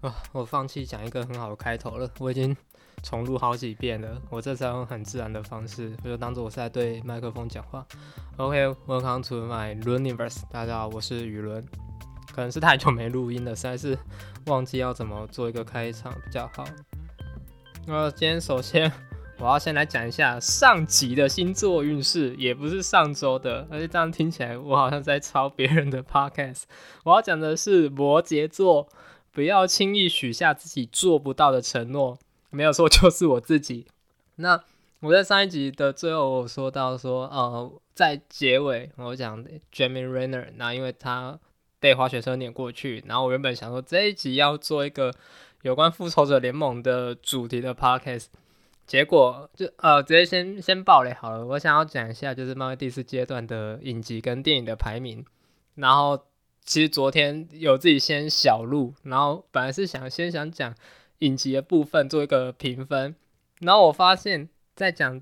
啊，我放弃讲一个很好的开头了，我已经重录好几遍了。我这次用很自然的方式，我就当做我是在对麦克风讲话。OK，Welcome to my universe。大家好，我是雨伦。可能是太久没录音了，实在是忘记要怎么做一个开场比较好。那今天首先我要先来讲一下上集的星座运势，也不是上周的，而且这样听起来我好像在抄别人的 podcast。我要讲的是摩羯座。不要轻易许下自己做不到的承诺，没有错，就是我自己。那我在上一集的最后说到说，呃，在结尾我讲 Jamie Renner，那因为他被滑雪车碾过去，然后我原本想说这一集要做一个有关复仇者联盟的主题的 podcast，结果就呃直接先先爆雷好了。我想要讲一下就是漫威第四阶段的影集跟电影的排名，然后。其实昨天有自己先小录，然后本来是想先想讲影集的部分做一个评分，然后我发现，在讲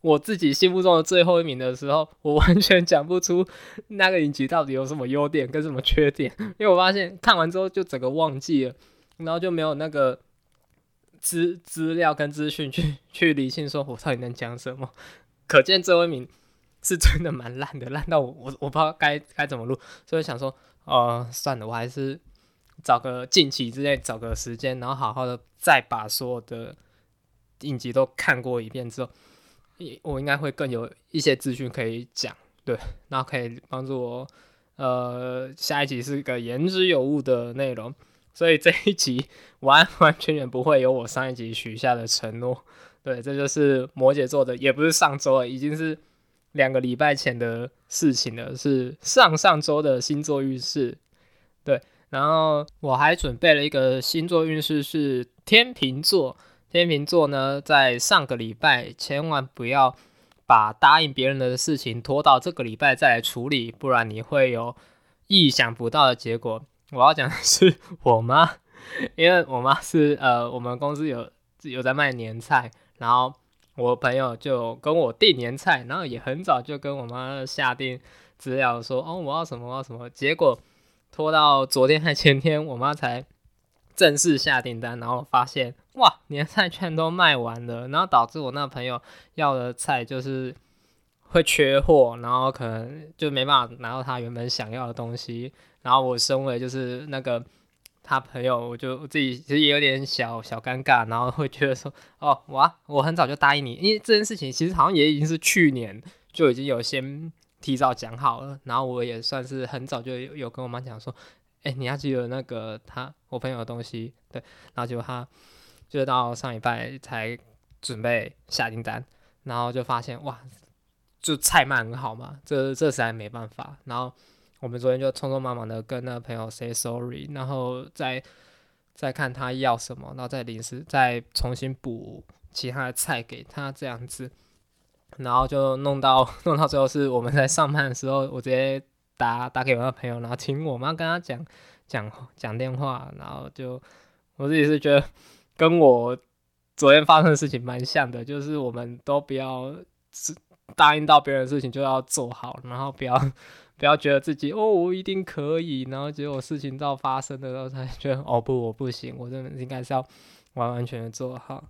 我自己心目中的最后一名的时候，我完全讲不出那个影集到底有什么优点跟什么缺点，因为我发现看完之后就整个忘记了，然后就没有那个资资料跟资讯去去理性说我到底能讲什么，可见最后一名。是真的蛮烂的，烂到我我我不知道该该怎么录，所以想说，呃，算了，我还是找个近期之内找个时间，然后好好的再把所有的影集都看过一遍之后，我应该会更有一些资讯可以讲，对，然后可以帮助我，呃，下一集是一个言之有物的内容，所以这一集完完全全不会有我上一集许下的承诺，对，这就是摩羯座的，也不是上周了，已经是。两个礼拜前的事情了，是上上周的星座运势，对。然后我还准备了一个星座运势，是天秤座。天秤座呢，在上个礼拜千万不要把答应别人的事情拖到这个礼拜再来处理，不然你会有意想不到的结果。我要讲的是我妈，因为我妈是呃，我们公司有有在卖年菜，然后。我朋友就跟我订年菜，然后也很早就跟我妈下定资料说，哦，我要什么我要什么，结果拖到昨天还前天，我妈才正式下订单，然后发现哇，年菜全都卖完了，然后导致我那朋友要的菜就是会缺货，然后可能就没办法拿到他原本想要的东西，然后我身为就是那个。他朋友，我就自己其实也有点小小尴尬，然后会觉得说，哦，我我很早就答应你，因为这件事情其实好像也已经是去年就已经有先提早讲好了，然后我也算是很早就有有跟我妈讲说，哎，你要记得那个他我朋友的东西，对，然后结果他就到上礼拜才准备下订单，然后就发现哇，就菜卖很好嘛，这这实在没办法，然后。我们昨天就匆匆忙忙的跟那个朋友 say sorry，然后再再看他要什么，然后再临时再重新补其他的菜给他这样子，然后就弄到弄到最后是我们在上班的时候，我直接打打给我那朋友，然后听我妈跟他讲讲讲电话，然后就我自己是觉得跟我昨天发生的事情蛮像的，就是我们都不要答应到别人的事情就要做好，然后不要。不要觉得自己哦，我一定可以，然后结果事情到发生的时候才觉得哦不，我不行，我真的应该是要完完全全做好。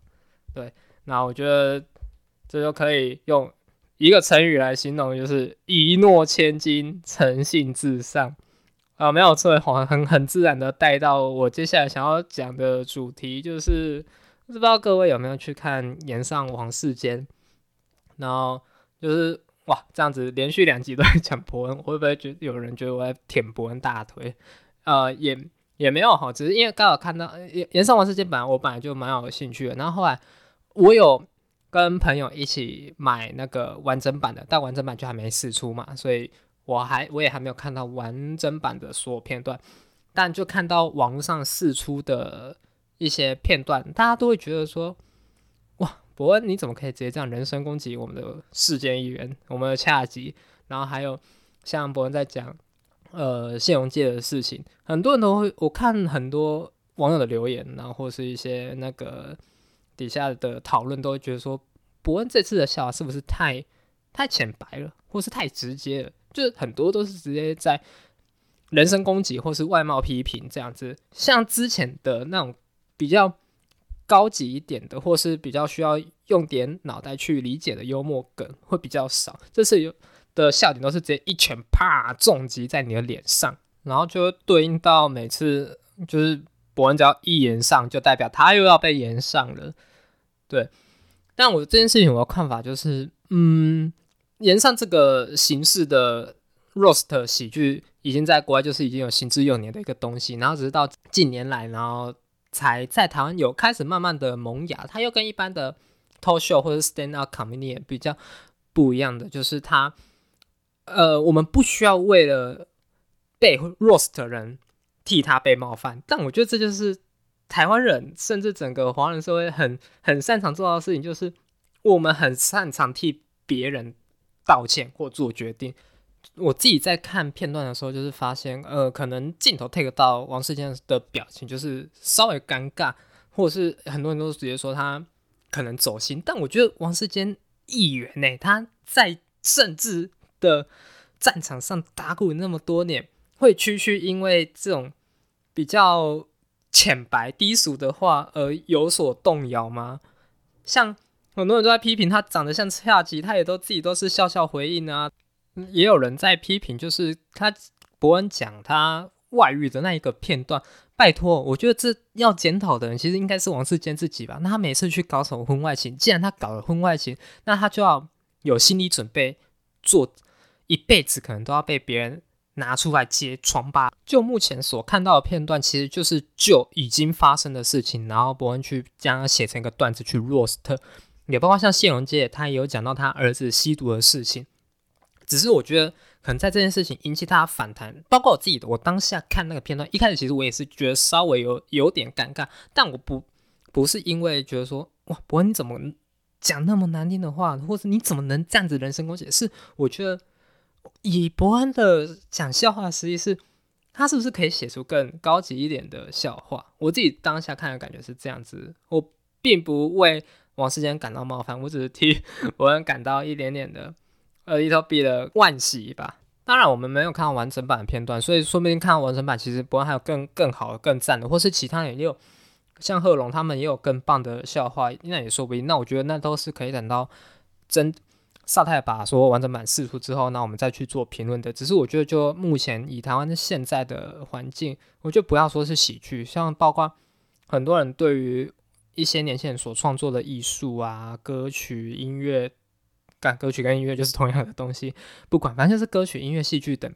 对，那我觉得这就可以用一个成语来形容，就是一诺千金，诚信至上啊，没有错，很很很自然的带到我接下来想要讲的主题，就是不知道各位有没有去看《岩上王世间》，然后就是。哇，这样子连续两集都在讲伯恩，我会不会觉得有人觉得我在舔伯恩大腿？呃，也也没有哈，只是因为刚好看到《延上王世界》本来我本来就蛮有兴趣的，然后后来我有跟朋友一起买那个完整版的，但完整版就还没试出嘛，所以我还我也还没有看到完整版的所有片段，但就看到网络上试出的一些片段，大家都会觉得说。伯恩，你怎么可以直接这样人身攻击我们的世间议员，我们的恰吉？然后还有像伯恩在讲呃谢荣界的事情，很多人都会我看很多网友的留言，然后或是一些那个底下的讨论，都会觉得说伯恩这次的笑话是不是太太浅白了，或是太直接了？就是很多都是直接在人身攻击或是外貌批评这样子。像之前的那种比较高级一点的，或是比较需要用点脑袋去理解的幽默梗会比较少。这次有的笑点都是直接一拳啪重击在你的脸上，然后就对应到每次就是伯恩只要一言上，就代表他又要被言上了。对，但我这件事情我的看法就是，嗯，延上这个形式的 roast 喜剧，已经在国外就是已经有行之有年的一个东西，然后只是到近年来，然后才在台湾有开始慢慢的萌芽。它又跟一般的 talk show 或者 stand up comedy 比较不一样的，就是它，呃，我们不需要为了被 roast 的人替他被冒犯，但我觉得这就是。台湾人甚至整个华人社会很很擅长做到的事情，就是我们很擅长替别人道歉或做决定。我自己在看片段的时候，就是发现，呃，可能镜头 take 到王世坚的表情，就是稍微尴尬，或者是很多人都直接说他可能走心。但我觉得王世坚议员呢，他在政治的战场上打鼓那么多年，会区区因为这种比较。浅白低俗的话而有所动摇吗？像很多人都在批评他长得像恰吉，他也都自己都是笑笑回应啊。也有人在批评，就是他伯恩讲他外遇的那一个片段。拜托，我觉得这要检讨的人其实应该是王世坚自己吧。那他每次去搞什么婚外情，既然他搞了婚外情，那他就要有心理准备，做一辈子可能都要被别人。拿出来揭疮疤。就目前所看到的片段，其实就是就已经发生的事情，然后伯恩去将它写成一个段子去 roast，也包括像谢荣杰，他也有讲到他儿子吸毒的事情。只是我觉得，可能在这件事情引起大家反弹，包括我自己的，我当下看那个片段，一开始其实我也是觉得稍微有有点尴尬，但我不不是因为觉得说哇，伯恩你怎么讲那么难听的话，或者你怎么能这样子人身攻击？是我觉得。以伯恩的讲笑话，实际是他是不是可以写出更高级一点的笑话？我自己当下看的感觉是这样子，我并不为王世坚感到冒犯，我只是替伯恩感到一点点的呃一头比的惋惜吧。当然，我们没有看到完整版的片段，所以说不定看到完整版，其实伯恩还有更更好、更赞的，或是其他人也有像贺龙他们也有更棒的笑话，那也说不定。那我觉得那都是可以等到真。萨泰把说完整版释出之后，那我们再去做评论的。只是我觉得，就目前以台湾的现在的环境，我觉得不要说是喜剧，像包括很多人对于一些年轻人所创作的艺术啊、歌曲、音乐，干歌曲跟音乐就是同样的东西，不管反正就是歌曲、音乐、戏剧等，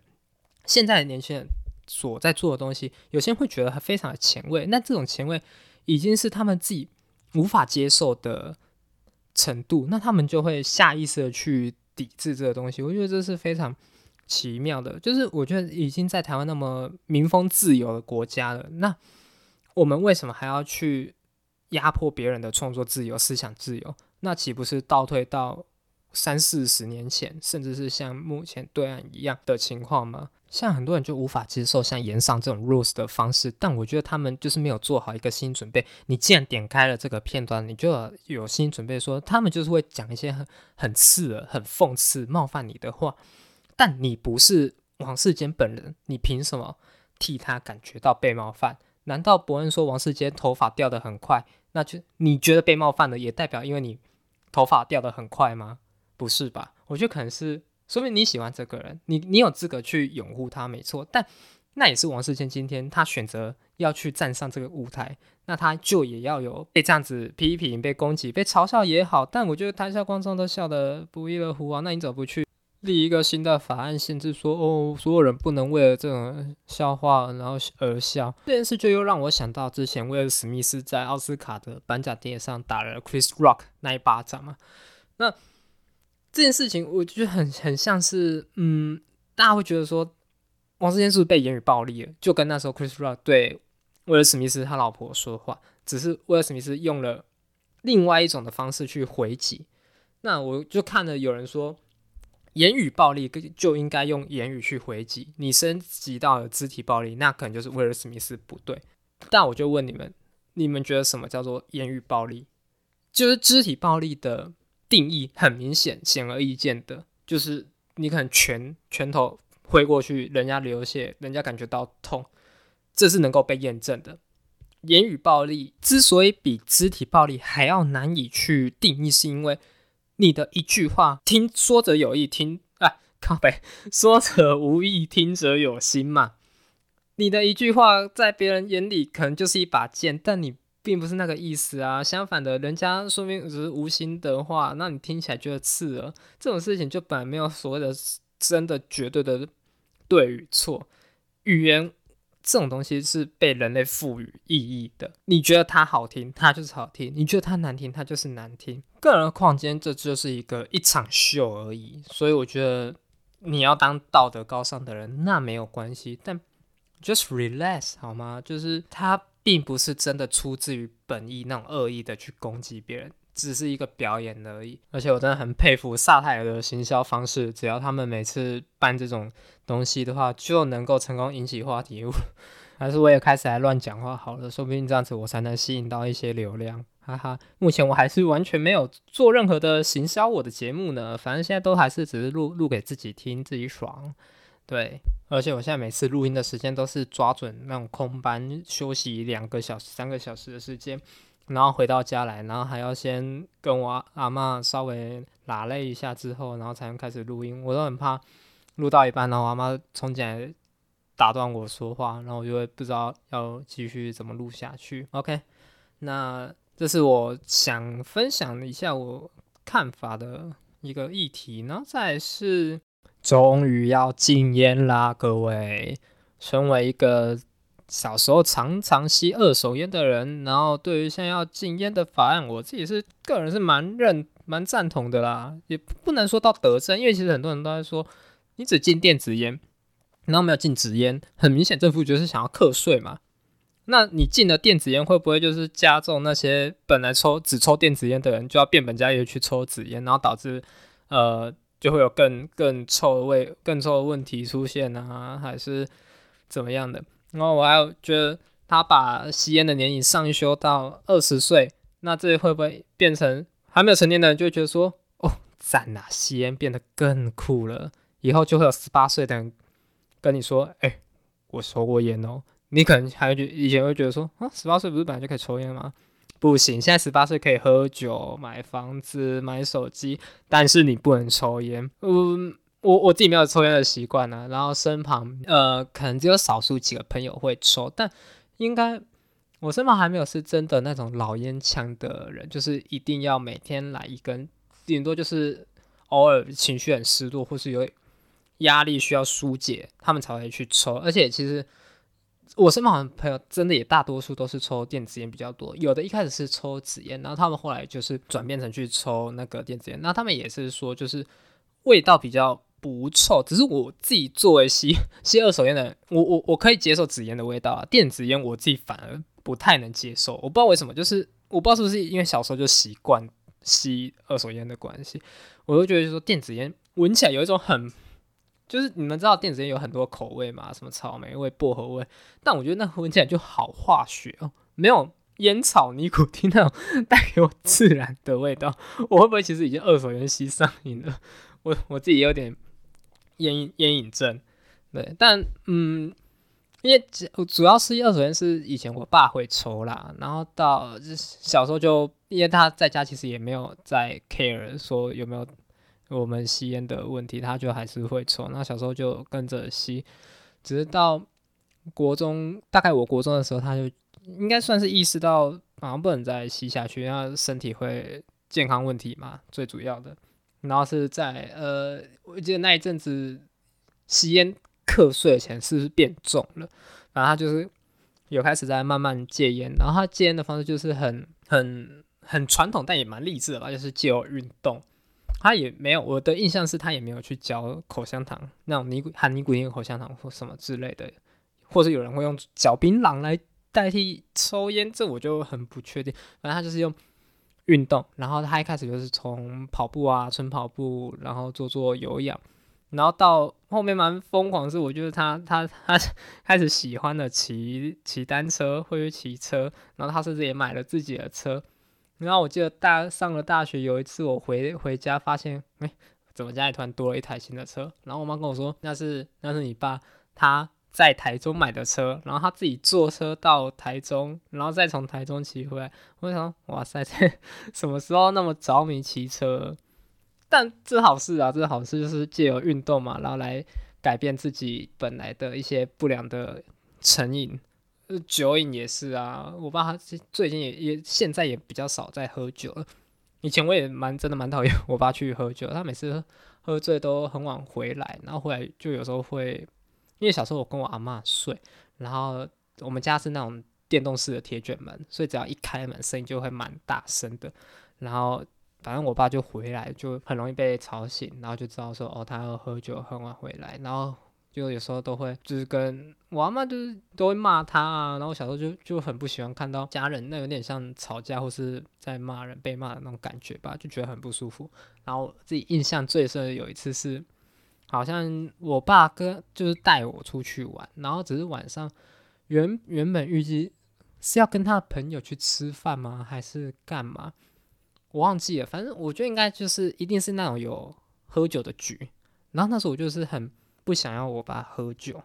现在的年轻人所在做的东西，有些人会觉得非常的前卫，那这种前卫已经是他们自己无法接受的。程度，那他们就会下意识的去抵制这个东西。我觉得这是非常奇妙的，就是我觉得已经在台湾那么民风自由的国家了，那我们为什么还要去压迫别人的创作自由、思想自由？那岂不是倒退到三四十年前，甚至是像目前对岸一样的情况吗？像很多人就无法接受像延上这种 rules 的方式，但我觉得他们就是没有做好一个心理准备。你既然点开了这个片段，你就有心理准备，说他们就是会讲一些很很刺耳、很讽刺、冒犯你的话。但你不是王世坚本人，你凭什么替他感觉到被冒犯？难道伯恩说王世坚头发掉的很快，那就你觉得被冒犯了，也代表因为你头发掉的很快吗？不是吧？我觉得可能是。说明你喜欢这个人，你你有资格去拥护他，没错。但那也是王世坚今天他选择要去站上这个舞台，那他就也要有被这样子批评、被攻击、被嘲笑也好。但我觉得台下观众都笑得不亦乐乎啊！那你怎么不去立一个新的法案，限制说哦，所有人不能为了这种笑话然后而笑？这件事就又让我想到之前威尔史密斯在奥斯卡的颁奖典礼上打了 Chris Rock 那一巴掌嘛？那。这件事情我觉得很很像是，嗯，大家会觉得说，王世坚是不是被言语暴力了？就跟那时候 Chris Rock 对威尔史密斯他老婆说话，只是威尔史密斯用了另外一种的方式去回击。那我就看了有人说，言语暴力就应该用言语去回击，你升级到了肢体暴力，那可能就是威尔史密斯不对。但我就问你们，你们觉得什么叫做言语暴力？就是肢体暴力的。定义很明显、显而易见的，就是你可能拳拳头挥过去，人家流血，人家感觉到痛，这是能够被验证的。言语暴力之所以比肢体暴力还要难以去定义，是因为你的一句话，听说者有意，听啊靠背，说者无意，听者有心嘛。你的一句话在别人眼里可能就是一把剑，但你并不是那个意思啊。相反的，人家说明只是无心的话，那你听起来觉得刺耳。这种事情就本来没有所谓的真的绝对的。对与错，语言这种东西是被人类赋予意义的。你觉得它好听，它就是好听；你觉得它难听，它就是难听。更何况今天这就是一个一场秀而已。所以我觉得你要当道德高尚的人，那没有关系。但 just relax 好吗？就是他并不是真的出自于本意那种恶意的去攻击别人。只是一个表演而已，而且我真的很佩服萨泰尔的行销方式。只要他们每次办这种东西的话，就能够成功引起话题。还是我也开始来乱讲话好了，说不定这样子我才能吸引到一些流量。哈哈，目前我还是完全没有做任何的行销我的节目呢。反正现在都还是只是录录给自己听，自己爽。对，而且我现在每次录音的时间都是抓准那种空班休息两个小时、三个小时的时间。然后回到家来，然后还要先跟我阿妈稍微拉累一下之后，然后才能开始录音。我都很怕录到一半，然后阿妈冲进来打断我说话，然后我就会不知道要继续怎么录下去。OK，那这是我想分享一下我看法的一个议题。然后再是，终于要禁烟啦，各位，身为一个。小时候常常吸二手烟的人，然后对于现在要禁烟的法案，我自己是个人是蛮认蛮赞同的啦，也不能说到得正，因为其实很多人都在说，你只禁电子烟，然后没有禁纸烟，很明显政府就是想要课税嘛。那你禁了电子烟，会不会就是加重那些本来抽只抽电子烟的人，就要变本加厉去抽纸烟，然后导致呃就会有更更臭的味、更臭的问题出现啊，还是怎么样的？然后我还有觉得他把吸烟的年龄上修到二十岁，那这会不会变成还没有成年的人就觉得说，哦，赞呐，吸烟变得更酷了，以后就会有十八岁的人跟你说，哎，我抽过烟哦。你可能还会觉以前会觉得说，啊，十八岁不是本来就可以抽烟吗？不行，现在十八岁可以喝酒、买房子、买手机，但是你不能抽烟。嗯。我我自己没有抽烟的习惯呢，然后身旁呃可能只有少数几个朋友会抽，但应该我身旁还没有是真的那种老烟枪的人，就是一定要每天来一根，顶多就是偶尔情绪很失落或是有压力需要疏解，他们才会去抽。而且其实我身旁的朋友真的也大多数都是抽电子烟比较多，有的一开始是抽纸烟，然后他们后来就是转变成去抽那个电子烟，那他们也是说就是味道比较。不臭，只是我自己作为吸吸二手烟的人，我我我可以接受纸烟的味道啊，电子烟我自己反而不太能接受。我不知道为什么，就是我不知道是不是因为小时候就习惯吸二手烟的关系，我就觉得说电子烟闻起来有一种很，就是你们知道电子烟有很多口味嘛，什么草莓味、薄荷味，但我觉得那闻起来就好化学哦，没有烟草尼古丁那种带给我自然的味道。我会不会其实已经二手烟吸上瘾了？我 我自己也有点。烟烟瘾症，对，但嗯，因为主要是二手烟是以前我爸会抽啦，然后到小时候就因为他在家其实也没有在 care 说有没有我们吸烟的问题，他就还是会抽，那小时候就跟着吸，只是到国中，大概我国中的时候，他就应该算是意识到好像不能再吸下去，因为身体会健康问题嘛，最主要的。然后是在呃，我记得那一阵子吸烟课税的钱是不是变重了？然后他就是有开始在慢慢戒烟，然后他戒烟的方式就是很很很传统，但也蛮励志的吧，就是借由运动。他也没有我的印象是他也没有去嚼口香糖那种尼古含尼古丁口香糖或什么之类的，或者有人会用嚼槟榔来代替抽烟，这我就很不确定。反正他就是用。运动，然后他一开始就是从跑步啊，纯跑步，然后做做有氧，然后到后面蛮疯狂，是我觉得他他他 开始喜欢的骑骑单车，会去骑车，然后他甚至也买了自己的车。然后我记得大上了大学有一次，我回回家发现，哎，怎么家里突然多了一台新的车？然后我妈跟我说，那是那是你爸他在台中买的车，然后他自己坐车到台中，然后再从台中骑回来。我想，哇塞，这什么时候那么着迷骑车？但这好事啊，这好事就是借由运动嘛，然后来改变自己本来的一些不良的成瘾。呃，酒瘾也是啊，我爸他最近也也现在也比较少在喝酒了。以前我也蛮真的蛮讨厌 我爸去喝酒，他每次喝醉都很晚回来，然后回来就有时候会，因为小时候我跟我阿妈睡，然后我们家是那种电动式的铁卷门，所以只要一开门声音就会蛮大声的，然后反正我爸就回来就很容易被吵醒，然后就知道说哦他要喝酒很晚回来，然后。就有时候都会，就是跟我阿妈就是都会骂他啊，然后小时候就就很不喜欢看到家人，那有点像吵架或是在骂人、被骂的那种感觉吧，就觉得很不舒服。然后自己印象最深的有一次是，好像我爸跟就是带我出去玩，然后只是晚上原原本预计是要跟他的朋友去吃饭吗，还是干嘛？我忘记了，反正我觉得应该就是一定是那种有喝酒的局。然后那时候我就是很。不想要我爸喝酒，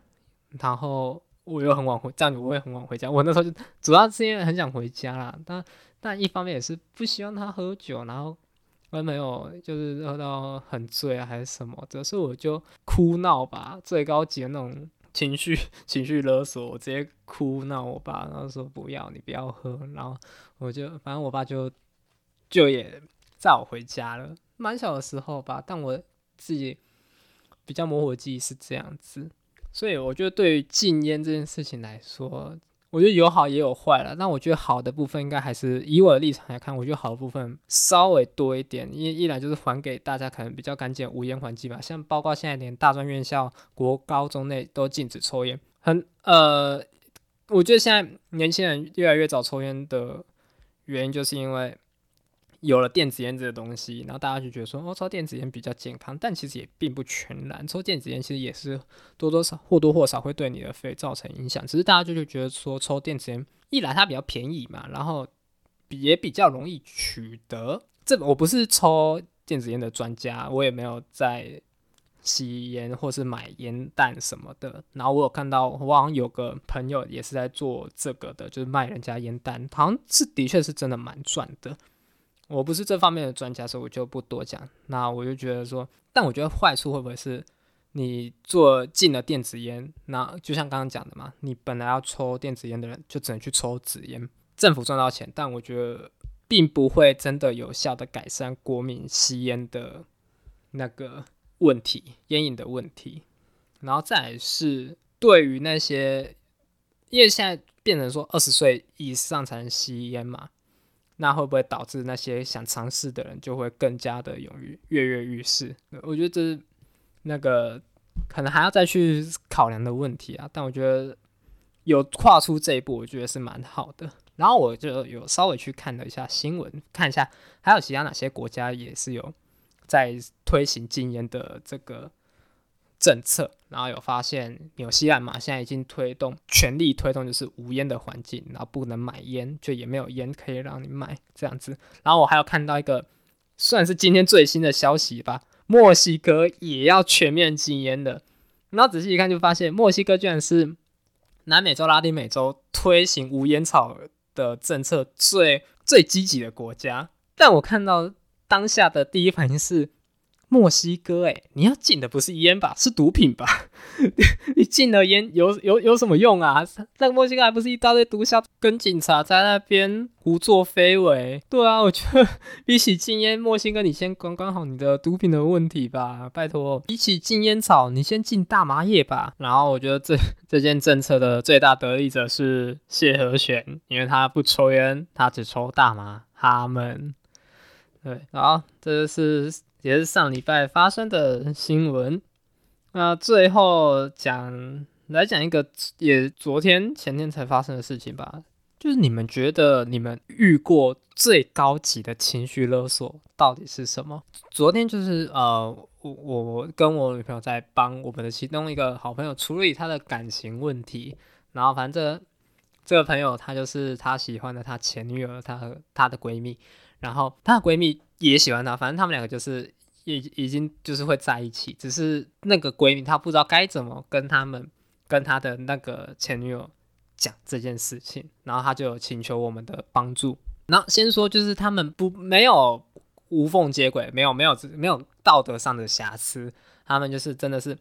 然后我又很晚回，这样子我也很晚回家。我那时候就主要是因为很想回家啦，但但一方面也是不希望他喝酒，然后我也没有就是喝到很醉啊还是什么，的，所以我就哭闹吧，最高级的那种情绪 情绪勒索，我直接哭闹我爸，然后说不要你不要喝，然后我就反正我爸就就也载我回家了，蛮小的时候吧，但我自己。比较模糊的记忆是这样子，所以我觉得对于禁烟这件事情来说，我觉得有好也有坏了。那我觉得好的部分应该还是以我的立场来看，我觉得好的部分稍微多一点。一一来就是还给大家可能比较干净无烟环境吧，像包括现在连大专院校、国高中内都禁止抽烟，很呃，我觉得现在年轻人越来越早抽烟的原因，就是因为。有了电子烟这个东西，然后大家就觉得说，哦，抽电子烟比较健康，但其实也并不全然。抽电子烟其实也是多多少或多或少会对你的肺造成影响。只是大家就就觉得说，抽电子烟一来它比较便宜嘛，然后也比较容易取得。这我不是抽电子烟的专家，我也没有在吸烟或是买烟弹什么的。然后我有看到，我好像有个朋友也是在做这个的，就是卖人家烟弹，好像是的确是真的蛮赚的。我不是这方面的专家，所以我就不多讲。那我就觉得说，但我觉得坏处会不会是，你做禁了电子烟，那就像刚刚讲的嘛，你本来要抽电子烟的人就只能去抽纸烟，政府赚到钱，但我觉得并不会真的有效的改善国民吸烟的那个问题，烟瘾的问题。然后再是对于那些，因为现在变成说二十岁以上才能吸烟嘛。那会不会导致那些想尝试的人就会更加的勇于跃跃欲试？我觉得这是那个可能还要再去考量的问题啊。但我觉得有跨出这一步，我觉得是蛮好的。然后我就有稍微去看了一下新闻，看一下还有其他哪些国家也是有在推行禁烟的这个。政策，然后有发现纽西兰嘛，现在已经推动全力推动就是无烟的环境，然后不能买烟，就也没有烟可以让你买这样子。然后我还有看到一个算是今天最新的消息吧，墨西哥也要全面禁烟的。然后仔细一看就发现，墨西哥居然是南美洲、拉丁美洲推行无烟草的政策最最积极的国家。但我看到当下的第一反应是。墨西哥，哎，你要禁的不是烟吧，是毒品吧？你禁了烟有有有什么用啊？那个墨西哥还不是一大堆毒枭跟警察在那边胡作非为？对啊，我觉得 比起禁烟，墨西哥你先管管好你的毒品的问题吧，拜托。比起禁烟草，你先禁大麻叶吧。然后我觉得这 这件政策的最大得利者是谢和弦，因为他不抽烟，他只抽大麻。他们对，好，这是。也是上礼拜发生的新闻。那最后讲来讲一个，也昨天前天才发生的事情吧。就是你们觉得你们遇过最高级的情绪勒索到底是什么？昨天就是呃，我我跟我女朋友在帮我们的其中一个好朋友处理他的感情问题。然后反正这个朋友他就是他喜欢的他前女友，他和他的闺蜜。然后她的闺蜜也喜欢他，反正他们两个就是已已经就是会在一起，只是那个闺蜜她不知道该怎么跟他们跟她的那个前女友讲这件事情，然后她就有请求我们的帮助。那先说就是他们不没有无缝接轨，没有没有没有道德上的瑕疵，他们就是真的是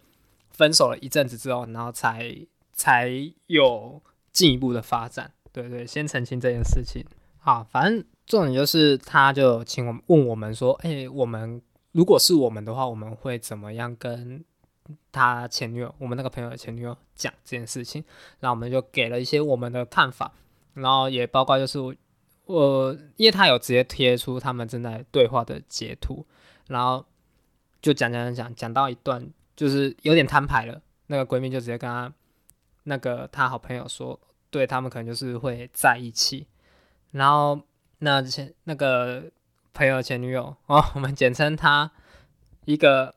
分手了一阵子之后，然后才才有进一步的发展。对对，先澄清这件事情。好，反正重点就是，他就请我问我们说，哎，我们如果是我们的话，我们会怎么样跟他前女友，我们那个朋友的前女友讲这件事情？然后我们就给了一些我们的看法，然后也包括就是我，因为他有直接贴出他们正在对话的截图，然后就讲讲讲讲，讲到一段就是有点摊牌了，那个闺蜜就直接跟他那个他好朋友说，对他们可能就是会在一起。然后那前那个朋友前女友 哦，我们简称她一个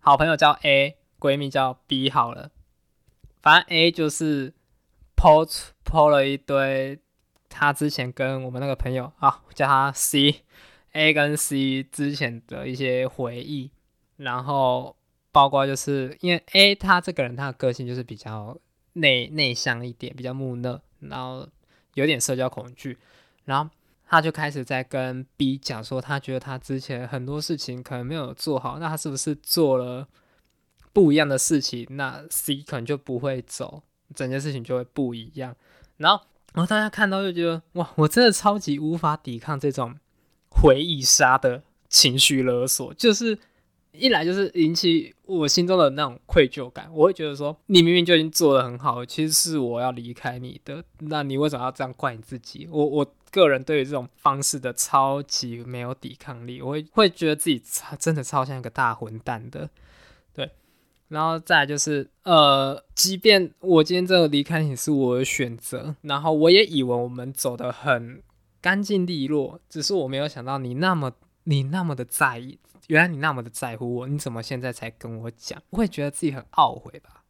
好朋友叫 A，闺蜜叫 B 好了。反正 A 就是 po po 了一堆她之前跟我们那个朋友啊，叫他 C，A 跟 C 之前的一些回忆，然后包括就是因为 A 他这个人他的个性就是比较内内向一点，比较木讷，然后。有点社交恐惧，然后他就开始在跟 B 讲说，他觉得他之前很多事情可能没有做好，那他是不是做了不一样的事情？那 C 可能就不会走，整件事情就会不一样。然后，然后大家看到就觉得，哇，我真的超级无法抵抗这种回忆杀的情绪勒索，就是。一来就是引起我心中的那种愧疚感，我会觉得说，你明明就已经做的很好，其实是我要离开你的，那你为什么要这样怪你自己？我我个人对于这种方式的超级没有抵抗力，我会会觉得自己超真的超像一个大混蛋的，对。然后再就是，呃，即便我今天这个离开你是我的选择，然后我也以为我们走的很干净利落，只是我没有想到你那么你那么的在意。原来你那么的在乎我，你怎么现在才跟我讲？我会觉得自己很懊悔吧？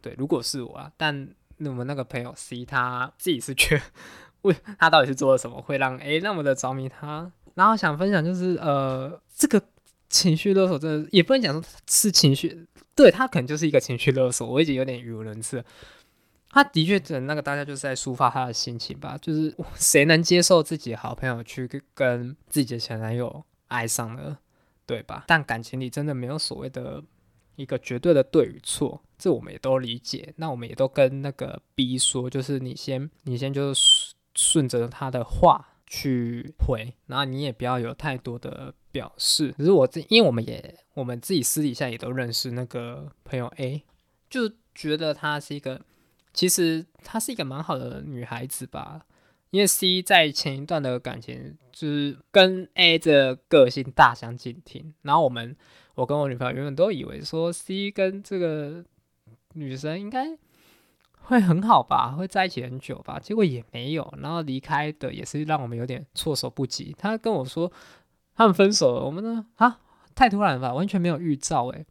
对，如果是我啊，但我们那个朋友 C 他自己是觉得，为他到底是做了什么，会让 A 那么的着迷他？然后想分享就是，呃，这个情绪勒索真的也不能讲说是情绪，对他可能就是一个情绪勒索。我已经有点语无伦次。他的确，整那个大家就是在抒发他的心情吧？就是谁能接受自己好朋友去跟自己的前男友爱上了？对吧？但感情里真的没有所谓的一个绝对的对与错，这我们也都理解。那我们也都跟那个 B 说，就是你先，你先就是顺着他的话去回，然后你也不要有太多的表示。只是我自，因为我们也我们自己私底下也都认识那个朋友 A，就觉得她是一个，其实她是一个蛮好的女孩子吧。因为 C 在前一段的感情就是跟 A 的个性大相径庭，然后我们我跟我女朋友原本都以为说 C 跟这个女生应该会很好吧，会在一起很久吧，结果也没有，然后离开的也是让我们有点措手不及。他跟我说他们分手了，我们呢啊太突然了吧，完全没有预兆诶，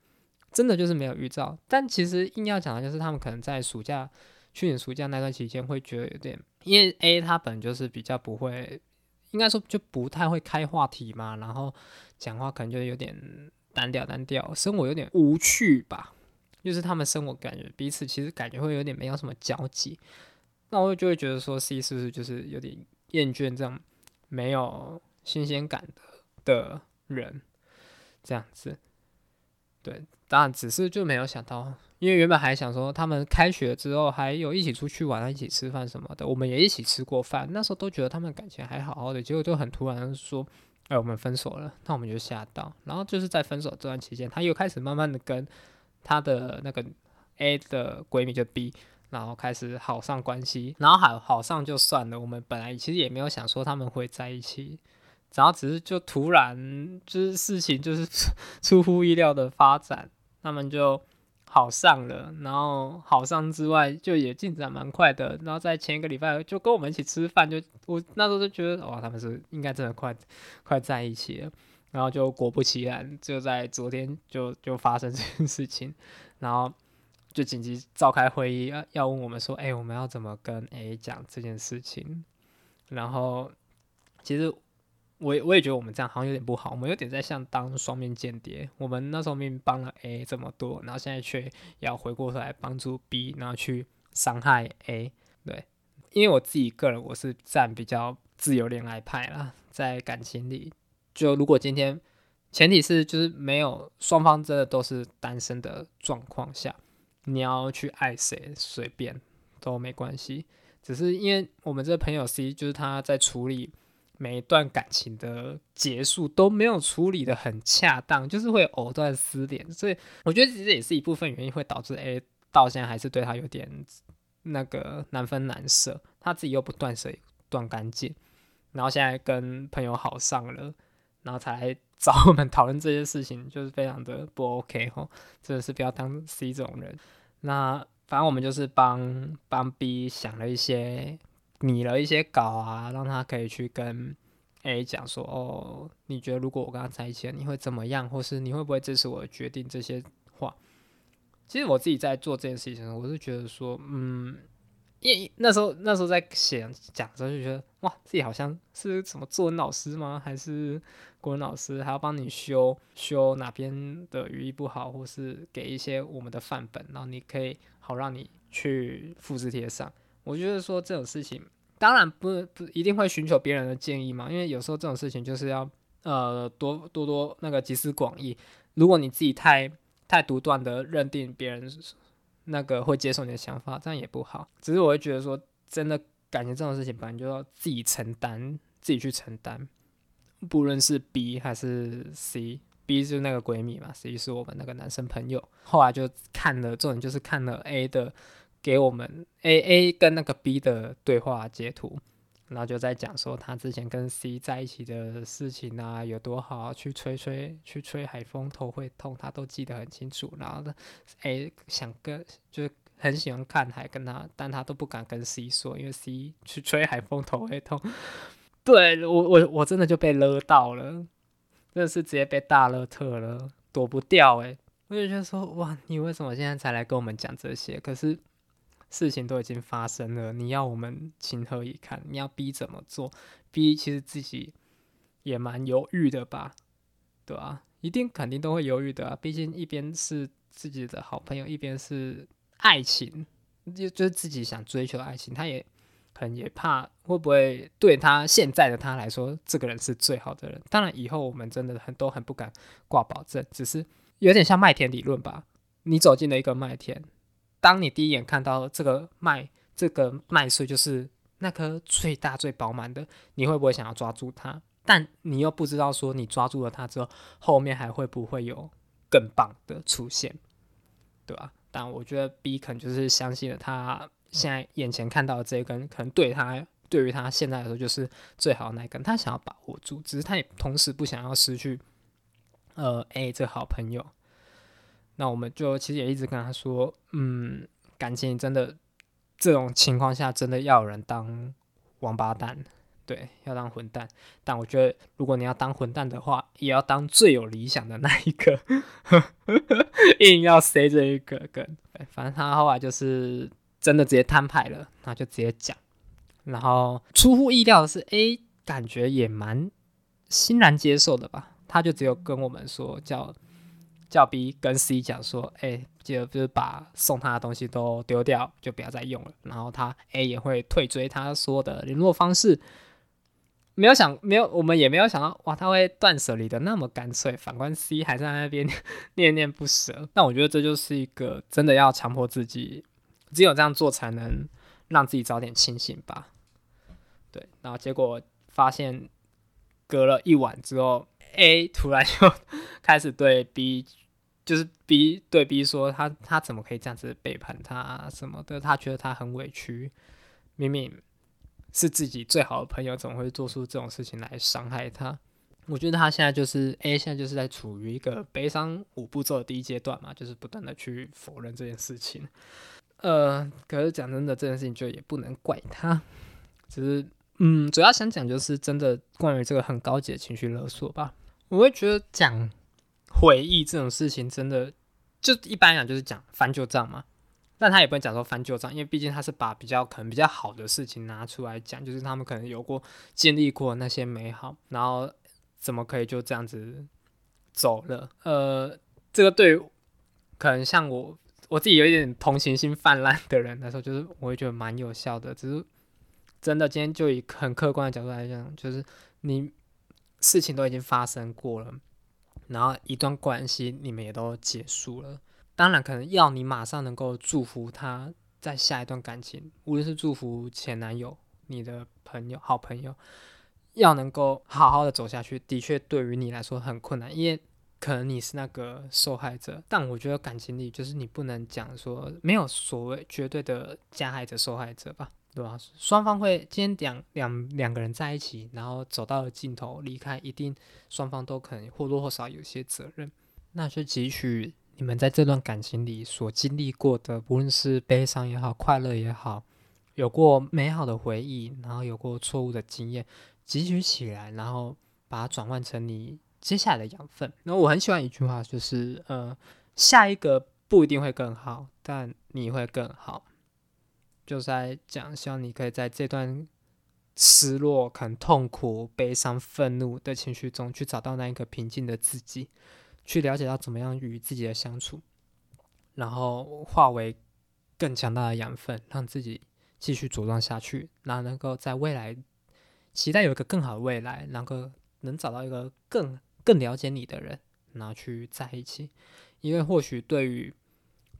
真的就是没有预兆。但其实硬要讲的就是他们可能在暑假。去年暑假那段期间，会觉得有点，因为 A 他本就是比较不会，应该说就不太会开话题嘛，然后讲话可能就有点单调单调，生活有点无趣吧，就是他们生活感觉彼此其实感觉会有点没有什么交集，那我就会觉得说 C 是不是就是有点厌倦这样没有新鲜感的的人这样子，对，当然只是就没有想到。因为原本还想说，他们开学之后还有一起出去玩、一起吃饭什么的，我们也一起吃过饭。那时候都觉得他们感情还好好的，结果就很突然说：“哎，我们分手了。”那我们就吓到。然后就是在分手这段期间，他又开始慢慢的跟他的那个 A 的闺蜜就 B，然后开始好上关系。然后好好上就算了，我们本来其实也没有想说他们会在一起，然后只是就突然就是事情就是 出乎意料的发展，他们就。好上了，然后好上之外，就也进展蛮快的。然后在前一个礼拜就跟我们一起吃饭，就我那时候就觉得，哇，他们是应该真的快快在一起了。然后就果不其然，就在昨天就就发生这件事情，然后就紧急召开会议，要要问我们说，哎，我们要怎么跟 A 讲这件事情？然后其实我我也觉得我们这样好像有点不好，我们有点在像当双面间谍。我们那时候明明帮了 A 这么多，然后现在却要回过头来帮助 B，然后去伤害 A。对，因为我自己个人我是站比较自由恋爱派啦，在感情里，就如果今天前提是就是没有双方真的都是单身的状况下，你要去爱谁随便都没关系。只是因为我们这朋友 C 就是他在处理。每一段感情的结束都没有处理的很恰当，就是会藕断丝连，所以我觉得其实也是一部分原因会导致 A 到现在还是对他有点那个难分难舍，他自己又不断舍断干净，然后现在跟朋友好上了，然后才找我们讨论这些事情，就是非常的不 OK 吼，真的是不要当 C 这种人。那反正我们就是帮帮 B 想了一些。拟了一些稿啊，让他可以去跟 A 讲说，哦，你觉得如果我跟他在一起，你会怎么样，或是你会不会支持我的决定？这些话，其实我自己在做这件事情，我是觉得说，嗯，因为那时候那时候在写讲的时候就觉得，哇，自己好像是什么作文老师吗？还是国文老师，还要帮你修修哪边的语义不好，或是给一些我们的范本，然后你可以好让你去复制贴上。我觉得说这种事情，当然不不一定会寻求别人的建议嘛，因为有时候这种事情就是要呃多多多那个集思广益。如果你自己太太独断的认定别人那个会接受你的想法，这样也不好。只是我会觉得说，真的感情这种事情，本来就要自己承担，自己去承担。不论是 B 还是 C，B 是那个闺蜜嘛，C 是我们那个男生朋友。后来就看了，重点就是看了 A 的。给我们 A A 跟那个 B 的对话截图，然后就在讲说他之前跟 C 在一起的事情啊，有多好，去吹吹去吹海风头会痛，他都记得很清楚。然后呢，A 想跟就是很喜欢看海，跟他，但他都不敢跟 C 说，因为 C 去吹 海风头会痛。对我我我真的就被勒到了，真的是直接被大勒特了，躲不掉诶。我就觉得说哇，你为什么现在才来跟我们讲这些？可是。事情都已经发生了，你要我们情何以堪？你要逼怎么做？逼其实自己也蛮犹豫的吧，对吧？一定肯定都会犹豫的啊，毕竟一边是自己的好朋友，一边是爱情，就就是自己想追求爱情，他也很也怕会不会对他现在的他来说，这个人是最好的人。当然，以后我们真的很都很不敢挂保证，只是有点像麦田理论吧。你走进了一个麦田。当你第一眼看到这个麦，这个麦穗就是那颗最大最饱满的，你会不会想要抓住它？但你又不知道说你抓住了它之后，后面还会不会有更棒的出现，对吧？但我觉得 B 可能就是相信了他现在眼前看到的这一根，可能对他对于他现在来说就是最好的那一根，他想要把握住，只是他也同时不想要失去呃 A 这好朋友。那我们就其实也一直跟他说，嗯，感情真的这种情况下，真的要有人当王八蛋，对，要当混蛋。但我觉得，如果你要当混蛋的话，也要当最有理想的那一个，硬要塞这一个梗。反正他后来就是真的直接摊牌了，那就直接讲。然后出乎意料的是，A 感觉也蛮欣然接受的吧，他就只有跟我们说叫。叫 B 跟 C 讲说，哎，记得就是把送他的东西都丢掉，就不要再用了。然后他 A 也会退追他说的联络方式。没有想，没有，我们也没有想到，哇，他会断舍离的那么干脆。反观 C 还在那边 念念不舍。但我觉得这就是一个真的要强迫自己，只有这样做才能让自己早点清醒吧。对，然后结果发现隔了一晚之后，A 突然就 开始对 B。就是 B 对 B 说他他怎么可以这样子背叛他什么的，他觉得他很委屈，明明是自己最好的朋友，怎么会做出这种事情来伤害他？我觉得他现在就是 A，现在就是在处于一个悲伤五步骤的第一阶段嘛，就是不断的去否认这件事情。呃，可是讲真的，这件事情就也不能怪他，只是嗯，主要想讲就是真的关于这个很高级的情绪勒索吧，我会觉得讲。回忆这种事情真的，就一般讲就是讲翻旧账嘛。但他也不能讲说翻旧账，因为毕竟他是把比较可能比较好的事情拿出来讲，就是他们可能有过经历过那些美好，然后怎么可以就这样子走了？呃，这个对可能像我我自己有一点同情心泛滥的人来说，就是我会觉得蛮有效的。只是真的今天就以很客观的角度来讲，就是你事情都已经发生过了，然后一段关系你们也都结束了。当然，可能要你马上能够祝福他在下一段感情，无论是祝福前男友、你的朋友、好朋友，要能够好好的走下去，的确对于你来说很困难，因为可能你是那个受害者。但我觉得感情里就是你不能讲说没有所谓绝对的加害者、受害者吧，对吧？双方会今天两两两个人在一起，然后走到了尽头离开，一定双方都可能或多或少有些责任，那就汲取。你们在这段感情里所经历过的，不论是悲伤也好，快乐也好，有过美好的回忆，然后有过错误的经验，汲取起来，然后把它转换成你接下来的养分。然后我很喜欢一句话，就是呃，下一个不一定会更好，但你会更好。就在讲，希望你可以在这段失落、很痛苦、悲伤、愤怒的情绪中，去找到那一个平静的自己。去了解到怎么样与自己的相处，然后化为更强大的养分，让自己继续茁壮下去，然后能够在未来期待有一个更好的未来，能够能找到一个更更了解你的人，然后去在一起。因为或许对于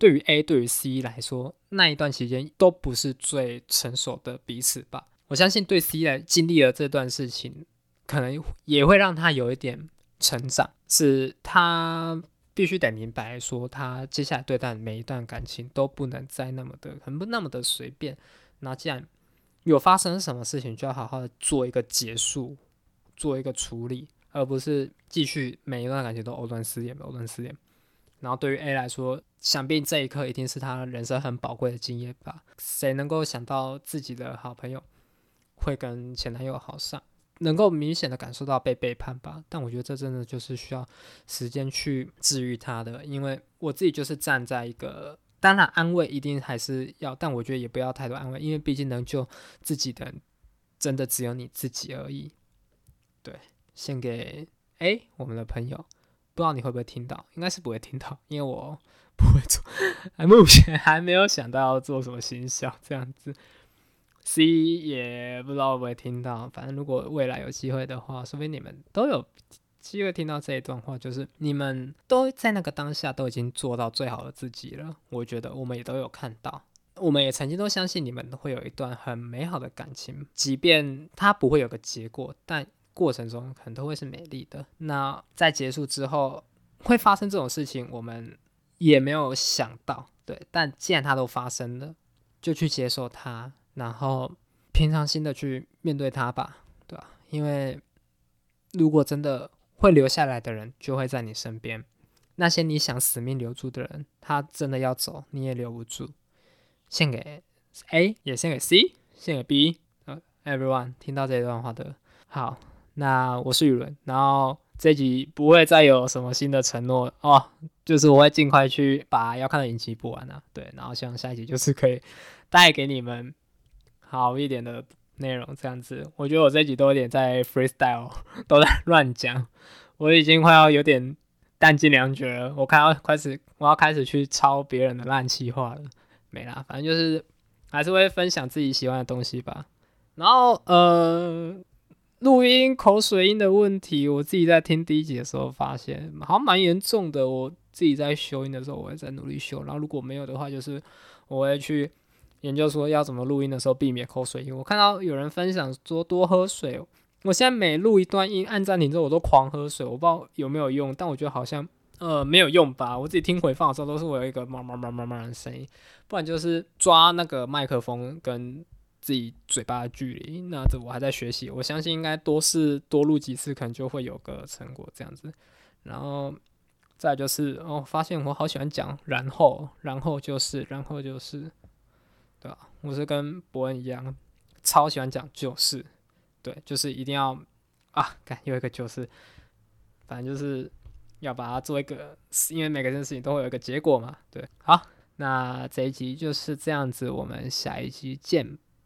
对于 A 对于 C 来说，那一段期间都不是最成熟的彼此吧。我相信对 C 来经历了这段事情，可能也会让他有一点。成长是他必须得明白，说他接下来对待每一段感情都不能再那么的很不那么的随便。那既然有发生什么事情，就要好好的做一个结束，做一个处理，而不是继续每一段感情都藕断丝连，藕断丝连。然后对于 A 来说，想必这一刻一定是他人生很宝贵的经验吧？谁能够想到自己的好朋友会跟前男友好上？能够明显的感受到被背叛吧，但我觉得这真的就是需要时间去治愈他的，因为我自己就是站在一个，当然安慰一定还是要，但我觉得也不要太多安慰，因为毕竟能救自己的真的只有你自己而已。对，献给 A 我们的朋友，不知道你会不会听到，应该是不会听到，因为我 不会做，目前还没有想到要做什么形象这样子。C 也不知道会不会听到，反正如果未来有机会的话，说不定你们都有机会听到这一段话，就是你们都在那个当下都已经做到最好的自己了。我觉得我们也都有看到，我们也曾经都相信你们会有一段很美好的感情，即便它不会有个结果，但过程中可能都会是美丽的。那在结束之后会发生这种事情，我们也没有想到，对。但既然它都发生了，就去接受它。然后平常心的去面对它吧，对吧？因为如果真的会留下来的人，就会在你身边。那些你想死命留住的人，他真的要走，你也留不住。献给 A，也献给 C，献给 B。呃，everyone，听到这段话的，好，那我是雨伦。然后这集不会再有什么新的承诺哦，就是我会尽快去把要看的影集播完啊。对，然后希望下一集就是可以带给你们。好一点的内容，这样子，我觉得我这集都有点在 freestyle，都在乱讲，我已经快要有点弹尽粮绝了。我看要开始，我要开始去抄别人的烂气话了，没啦，反正就是还是会分享自己喜欢的东西吧。然后呃，录音口水音的问题，我自己在听第一集的时候发现，好像蛮严重的。我自己在修音的时候，我也在努力修。然后如果没有的话，就是我会去。研究说要怎么录音的时候避免口水音。我看到有人分享说多喝水。我现在每录一段音按暂停之后，我都狂喝水。我不知道有没有用，但我觉得好像呃没有用吧。我自己听回放的时候都是我有一个慢慢慢慢慢的声音，不然就是抓那个麦克风跟自己嘴巴的距离。那这我还在学习，我相信应该多试多录几次，可能就会有个成果这样子。然后再就是哦，发现我好喜欢讲，然后然后就是然后就是。对吧？我是跟伯恩一样，超喜欢讲就是，对，就是一定要啊，看有一个就是，反正就是要把它做一个，因为每个件事情都会有一个结果嘛，对。好，那这一集就是这样子，我们下一集见，